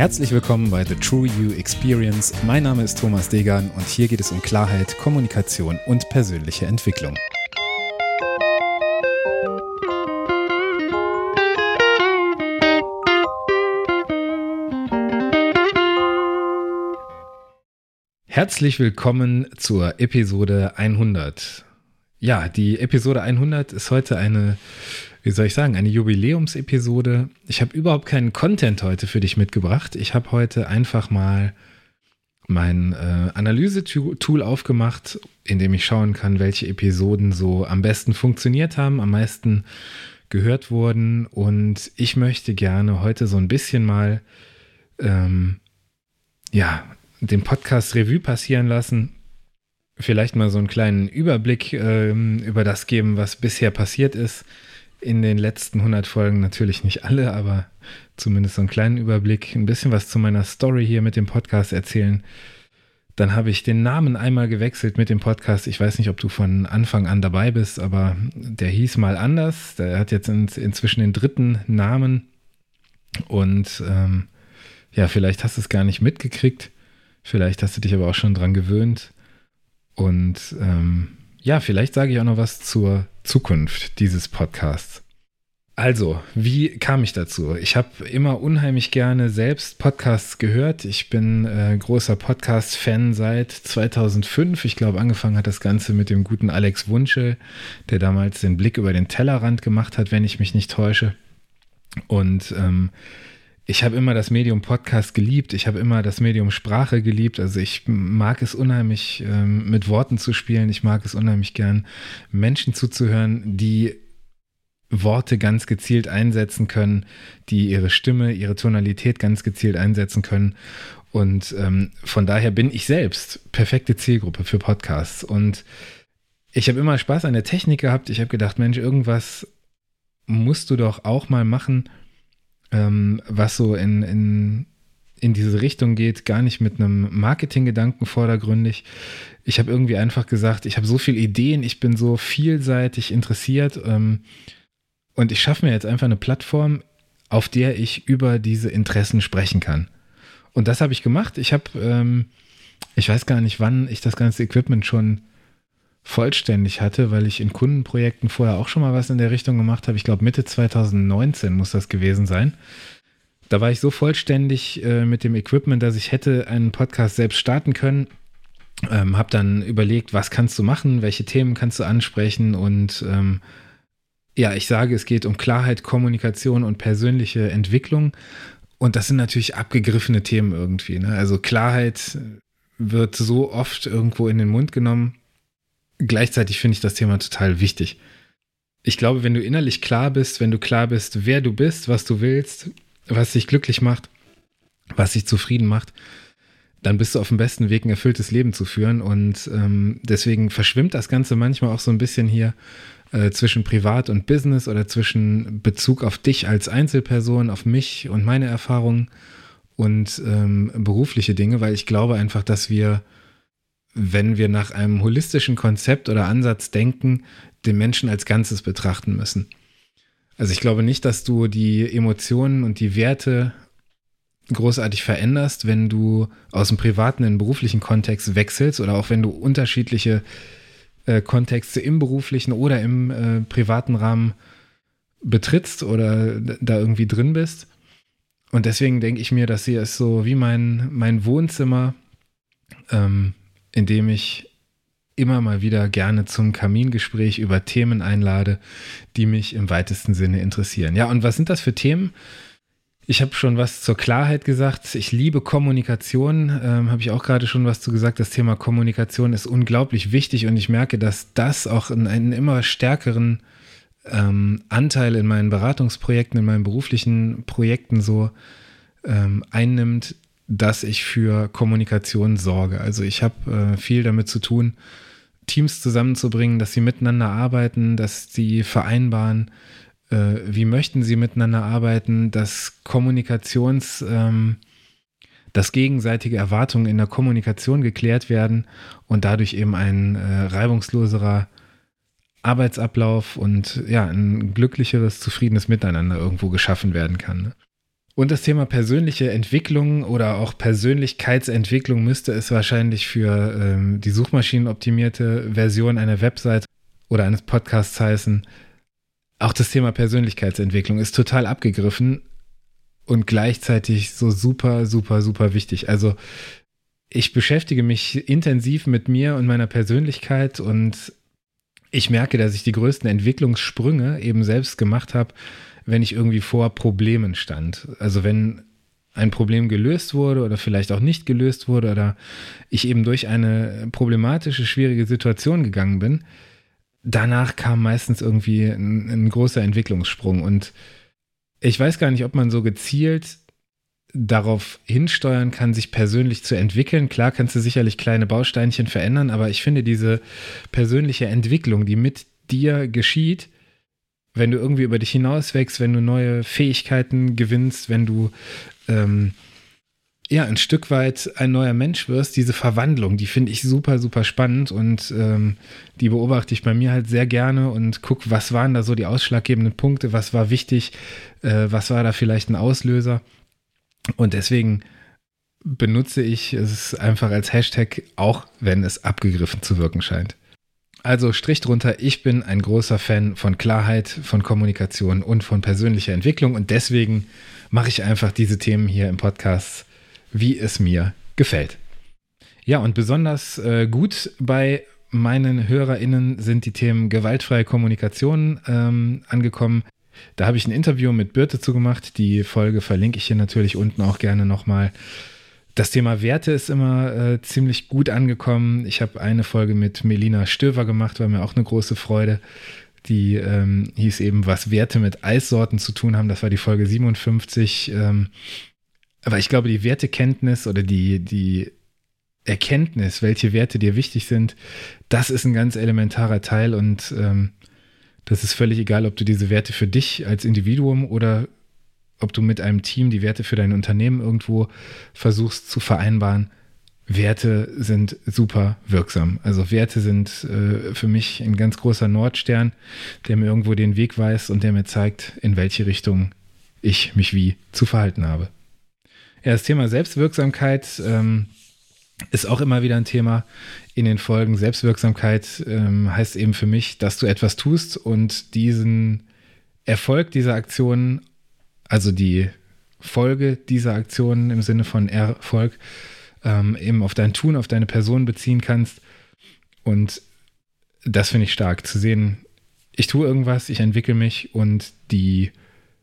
Herzlich willkommen bei The True You Experience. Mein Name ist Thomas Degan und hier geht es um Klarheit, Kommunikation und persönliche Entwicklung. Herzlich willkommen zur Episode 100. Ja, die Episode 100 ist heute eine wie soll ich sagen, eine Jubiläumsepisode. Ich habe überhaupt keinen Content heute für dich mitgebracht. Ich habe heute einfach mal mein äh, Analyse-Tool aufgemacht, in dem ich schauen kann, welche Episoden so am besten funktioniert haben, am meisten gehört wurden. Und ich möchte gerne heute so ein bisschen mal, ähm, ja, den Podcast Revue passieren lassen. Vielleicht mal so einen kleinen Überblick ähm, über das geben, was bisher passiert ist in den letzten 100 Folgen natürlich nicht alle, aber zumindest so einen kleinen Überblick, ein bisschen was zu meiner Story hier mit dem Podcast erzählen. Dann habe ich den Namen einmal gewechselt mit dem Podcast. Ich weiß nicht, ob du von Anfang an dabei bist, aber der hieß mal anders. Der hat jetzt in, inzwischen den dritten Namen. Und ähm, ja, vielleicht hast du es gar nicht mitgekriegt. Vielleicht hast du dich aber auch schon dran gewöhnt. Und ähm, ja, vielleicht sage ich auch noch was zur Zukunft dieses Podcasts. Also, wie kam ich dazu? Ich habe immer unheimlich gerne selbst Podcasts gehört. Ich bin äh, großer Podcast-Fan seit 2005. Ich glaube, angefangen hat das Ganze mit dem guten Alex Wunschel, der damals den Blick über den Tellerrand gemacht hat, wenn ich mich nicht täusche. Und ähm, ich habe immer das Medium Podcast geliebt. Ich habe immer das Medium Sprache geliebt. Also ich mag es unheimlich, ähm, mit Worten zu spielen. Ich mag es unheimlich gern, Menschen zuzuhören, die Worte ganz gezielt einsetzen können, die ihre Stimme, ihre Tonalität ganz gezielt einsetzen können. Und ähm, von daher bin ich selbst perfekte Zielgruppe für Podcasts. Und ich habe immer Spaß an der Technik gehabt. Ich habe gedacht, Mensch, irgendwas musst du doch auch mal machen, ähm, was so in, in, in diese Richtung geht, gar nicht mit einem Marketinggedanken vordergründig. Ich habe irgendwie einfach gesagt, ich habe so viele Ideen, ich bin so vielseitig interessiert ähm, und ich schaffe mir jetzt einfach eine Plattform, auf der ich über diese Interessen sprechen kann. Und das habe ich gemacht. Ich habe, ähm, ich weiß gar nicht, wann ich das ganze Equipment schon vollständig hatte, weil ich in Kundenprojekten vorher auch schon mal was in der Richtung gemacht habe. Ich glaube, Mitte 2019 muss das gewesen sein. Da war ich so vollständig äh, mit dem Equipment, dass ich hätte einen Podcast selbst starten können. Ähm, habe dann überlegt, was kannst du machen, welche Themen kannst du ansprechen und ähm, ja, ich sage, es geht um Klarheit, Kommunikation und persönliche Entwicklung. Und das sind natürlich abgegriffene Themen irgendwie. Ne? Also Klarheit wird so oft irgendwo in den Mund genommen gleichzeitig finde ich das Thema total wichtig. Ich glaube, wenn du innerlich klar bist, wenn du klar bist, wer du bist, was du willst, was dich glücklich macht, was dich zufrieden macht, dann bist du auf dem besten Weg, ein erfülltes Leben zu führen. Und ähm, deswegen verschwimmt das Ganze manchmal auch so ein bisschen hier äh, zwischen Privat und Business oder zwischen Bezug auf dich als Einzelperson, auf mich und meine Erfahrungen und ähm, berufliche Dinge, weil ich glaube einfach, dass wir wenn wir nach einem holistischen Konzept oder Ansatz denken, den Menschen als Ganzes betrachten müssen. Also ich glaube nicht, dass du die Emotionen und die Werte großartig veränderst, wenn du aus dem privaten in den beruflichen Kontext wechselst oder auch wenn du unterschiedliche äh, Kontexte im beruflichen oder im äh, privaten Rahmen betrittst oder da irgendwie drin bist. Und deswegen denke ich mir, dass sie ist so wie mein, mein Wohnzimmer, ähm, indem ich immer mal wieder gerne zum Kamingespräch über Themen einlade, die mich im weitesten Sinne interessieren. Ja, und was sind das für Themen? Ich habe schon was zur Klarheit gesagt. Ich liebe Kommunikation. Ähm, habe ich auch gerade schon was zu gesagt. Das Thema Kommunikation ist unglaublich wichtig und ich merke, dass das auch einen immer stärkeren ähm, Anteil in meinen Beratungsprojekten, in meinen beruflichen Projekten so ähm, einnimmt, dass ich für Kommunikation sorge. Also ich habe äh, viel damit zu tun, Teams zusammenzubringen, dass sie miteinander arbeiten, dass sie vereinbaren, äh, wie möchten sie miteinander arbeiten, dass Kommunikations, ähm, dass gegenseitige Erwartungen in der Kommunikation geklärt werden und dadurch eben ein äh, reibungsloserer Arbeitsablauf und ja, ein glücklicheres, zufriedenes Miteinander irgendwo geschaffen werden kann. Ne? Und das Thema persönliche Entwicklung oder auch Persönlichkeitsentwicklung müsste es wahrscheinlich für ähm, die suchmaschinenoptimierte Version einer Website oder eines Podcasts heißen. Auch das Thema Persönlichkeitsentwicklung ist total abgegriffen und gleichzeitig so super, super, super wichtig. Also ich beschäftige mich intensiv mit mir und meiner Persönlichkeit und ich merke, dass ich die größten Entwicklungssprünge eben selbst gemacht habe wenn ich irgendwie vor Problemen stand. Also wenn ein Problem gelöst wurde oder vielleicht auch nicht gelöst wurde oder ich eben durch eine problematische, schwierige Situation gegangen bin, danach kam meistens irgendwie ein, ein großer Entwicklungssprung. Und ich weiß gar nicht, ob man so gezielt darauf hinsteuern kann, sich persönlich zu entwickeln. Klar kannst du sicherlich kleine Bausteinchen verändern, aber ich finde diese persönliche Entwicklung, die mit dir geschieht, wenn du irgendwie über dich hinauswächst, wenn du neue Fähigkeiten gewinnst, wenn du ähm, ja ein Stück weit ein neuer Mensch wirst, diese Verwandlung, die finde ich super, super spannend und ähm, die beobachte ich bei mir halt sehr gerne und gucke, was waren da so die ausschlaggebenden Punkte, was war wichtig, äh, was war da vielleicht ein Auslöser. Und deswegen benutze ich es einfach als Hashtag, auch wenn es abgegriffen zu wirken scheint. Also Strich drunter, ich bin ein großer Fan von Klarheit, von Kommunikation und von persönlicher Entwicklung und deswegen mache ich einfach diese Themen hier im Podcast, wie es mir gefällt. Ja, und besonders äh, gut bei meinen HörerInnen sind die Themen gewaltfreie Kommunikation ähm, angekommen. Da habe ich ein Interview mit Birte zugemacht. Die Folge verlinke ich hier natürlich unten auch gerne nochmal. Das Thema Werte ist immer äh, ziemlich gut angekommen. Ich habe eine Folge mit Melina Stöver gemacht, war mir auch eine große Freude. Die ähm, hieß eben, was Werte mit Eissorten zu tun haben. Das war die Folge 57. Ähm, aber ich glaube, die Wertekenntnis oder die, die Erkenntnis, welche Werte dir wichtig sind, das ist ein ganz elementarer Teil und ähm, das ist völlig egal, ob du diese Werte für dich als Individuum oder ob du mit einem Team die Werte für dein Unternehmen irgendwo versuchst zu vereinbaren. Werte sind super wirksam. Also Werte sind äh, für mich ein ganz großer Nordstern, der mir irgendwo den Weg weist und der mir zeigt, in welche Richtung ich mich wie zu verhalten habe. Ja, das Thema Selbstwirksamkeit ähm, ist auch immer wieder ein Thema in den Folgen. Selbstwirksamkeit ähm, heißt eben für mich, dass du etwas tust und diesen Erfolg dieser Aktion also die Folge dieser Aktionen im Sinne von Erfolg ähm, eben auf dein Tun, auf deine Person beziehen kannst. Und das finde ich stark zu sehen. Ich tue irgendwas, ich entwickle mich und die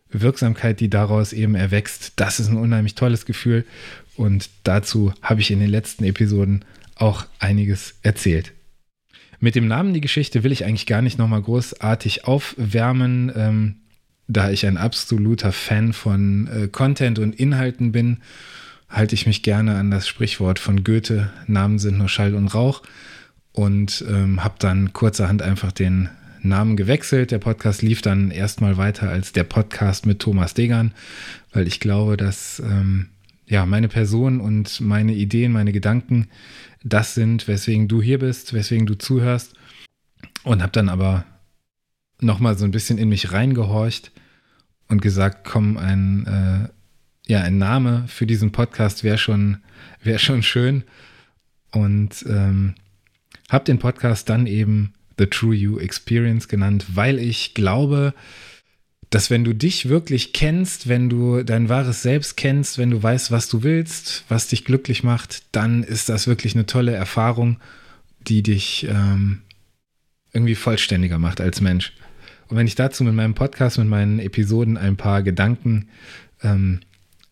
Wirksamkeit, die daraus eben erwächst, das ist ein unheimlich tolles Gefühl. Und dazu habe ich in den letzten Episoden auch einiges erzählt. Mit dem Namen die Geschichte will ich eigentlich gar nicht nochmal großartig aufwärmen. Ähm, da ich ein absoluter Fan von äh, Content und Inhalten bin, halte ich mich gerne an das Sprichwort von Goethe, Namen sind nur Schall und Rauch und ähm, habe dann kurzerhand einfach den Namen gewechselt. Der Podcast lief dann erstmal weiter als der Podcast mit Thomas Degern, weil ich glaube, dass ähm, ja meine Person und meine Ideen, meine Gedanken das sind, weswegen du hier bist, weswegen du zuhörst und habe dann aber nochmal so ein bisschen in mich reingehorcht und gesagt, komm, ein, äh, ja, ein Name für diesen Podcast wäre schon, wäre schon schön. Und ähm, habe den Podcast dann eben The True You Experience genannt, weil ich glaube, dass wenn du dich wirklich kennst, wenn du dein wahres Selbst kennst, wenn du weißt, was du willst, was dich glücklich macht, dann ist das wirklich eine tolle Erfahrung, die dich ähm, irgendwie vollständiger macht als Mensch. Und wenn ich dazu mit meinem Podcast, mit meinen Episoden ein paar Gedanken ähm,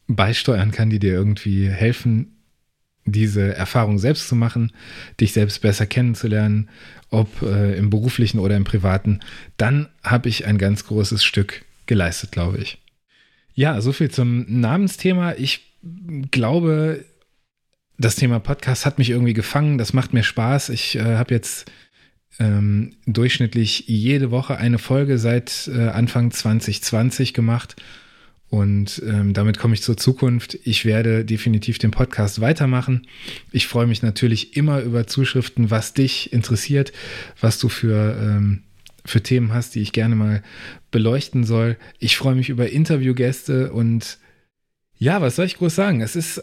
beisteuern kann, die dir irgendwie helfen, diese Erfahrung selbst zu machen, dich selbst besser kennenzulernen, ob äh, im beruflichen oder im privaten, dann habe ich ein ganz großes Stück geleistet, glaube ich. Ja, so viel zum Namensthema. Ich glaube, das Thema Podcast hat mich irgendwie gefangen. Das macht mir Spaß. Ich äh, habe jetzt ähm, durchschnittlich jede Woche eine Folge seit äh, Anfang 2020 gemacht. Und ähm, damit komme ich zur Zukunft. Ich werde definitiv den Podcast weitermachen. Ich freue mich natürlich immer über Zuschriften, was dich interessiert, was du für, ähm, für Themen hast, die ich gerne mal beleuchten soll. Ich freue mich über Interviewgäste und Ja, was soll ich groß sagen? Es ist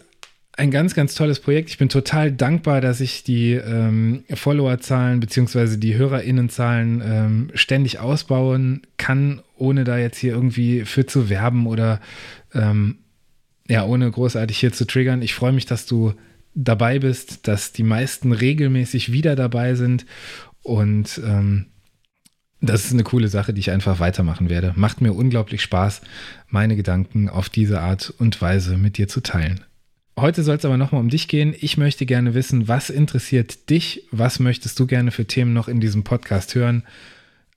ein ganz, ganz tolles Projekt. Ich bin total dankbar, dass ich die ähm, Followerzahlen bzw. die HörerInnenzahlen ähm, ständig ausbauen kann, ohne da jetzt hier irgendwie für zu werben oder ähm, ja, ohne großartig hier zu triggern. Ich freue mich, dass du dabei bist, dass die meisten regelmäßig wieder dabei sind und ähm, das ist eine coole Sache, die ich einfach weitermachen werde. Macht mir unglaublich Spaß, meine Gedanken auf diese Art und Weise mit dir zu teilen. Heute soll es aber nochmal um dich gehen. Ich möchte gerne wissen, was interessiert dich? Was möchtest du gerne für Themen noch in diesem Podcast hören?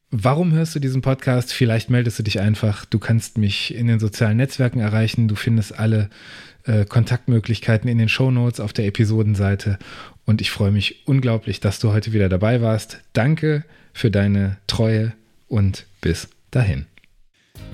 Warum hörst du diesen Podcast? Vielleicht meldest du dich einfach. Du kannst mich in den sozialen Netzwerken erreichen. Du findest alle äh, Kontaktmöglichkeiten in den Show Notes auf der Episodenseite. Und ich freue mich unglaublich, dass du heute wieder dabei warst. Danke für deine Treue und bis dahin.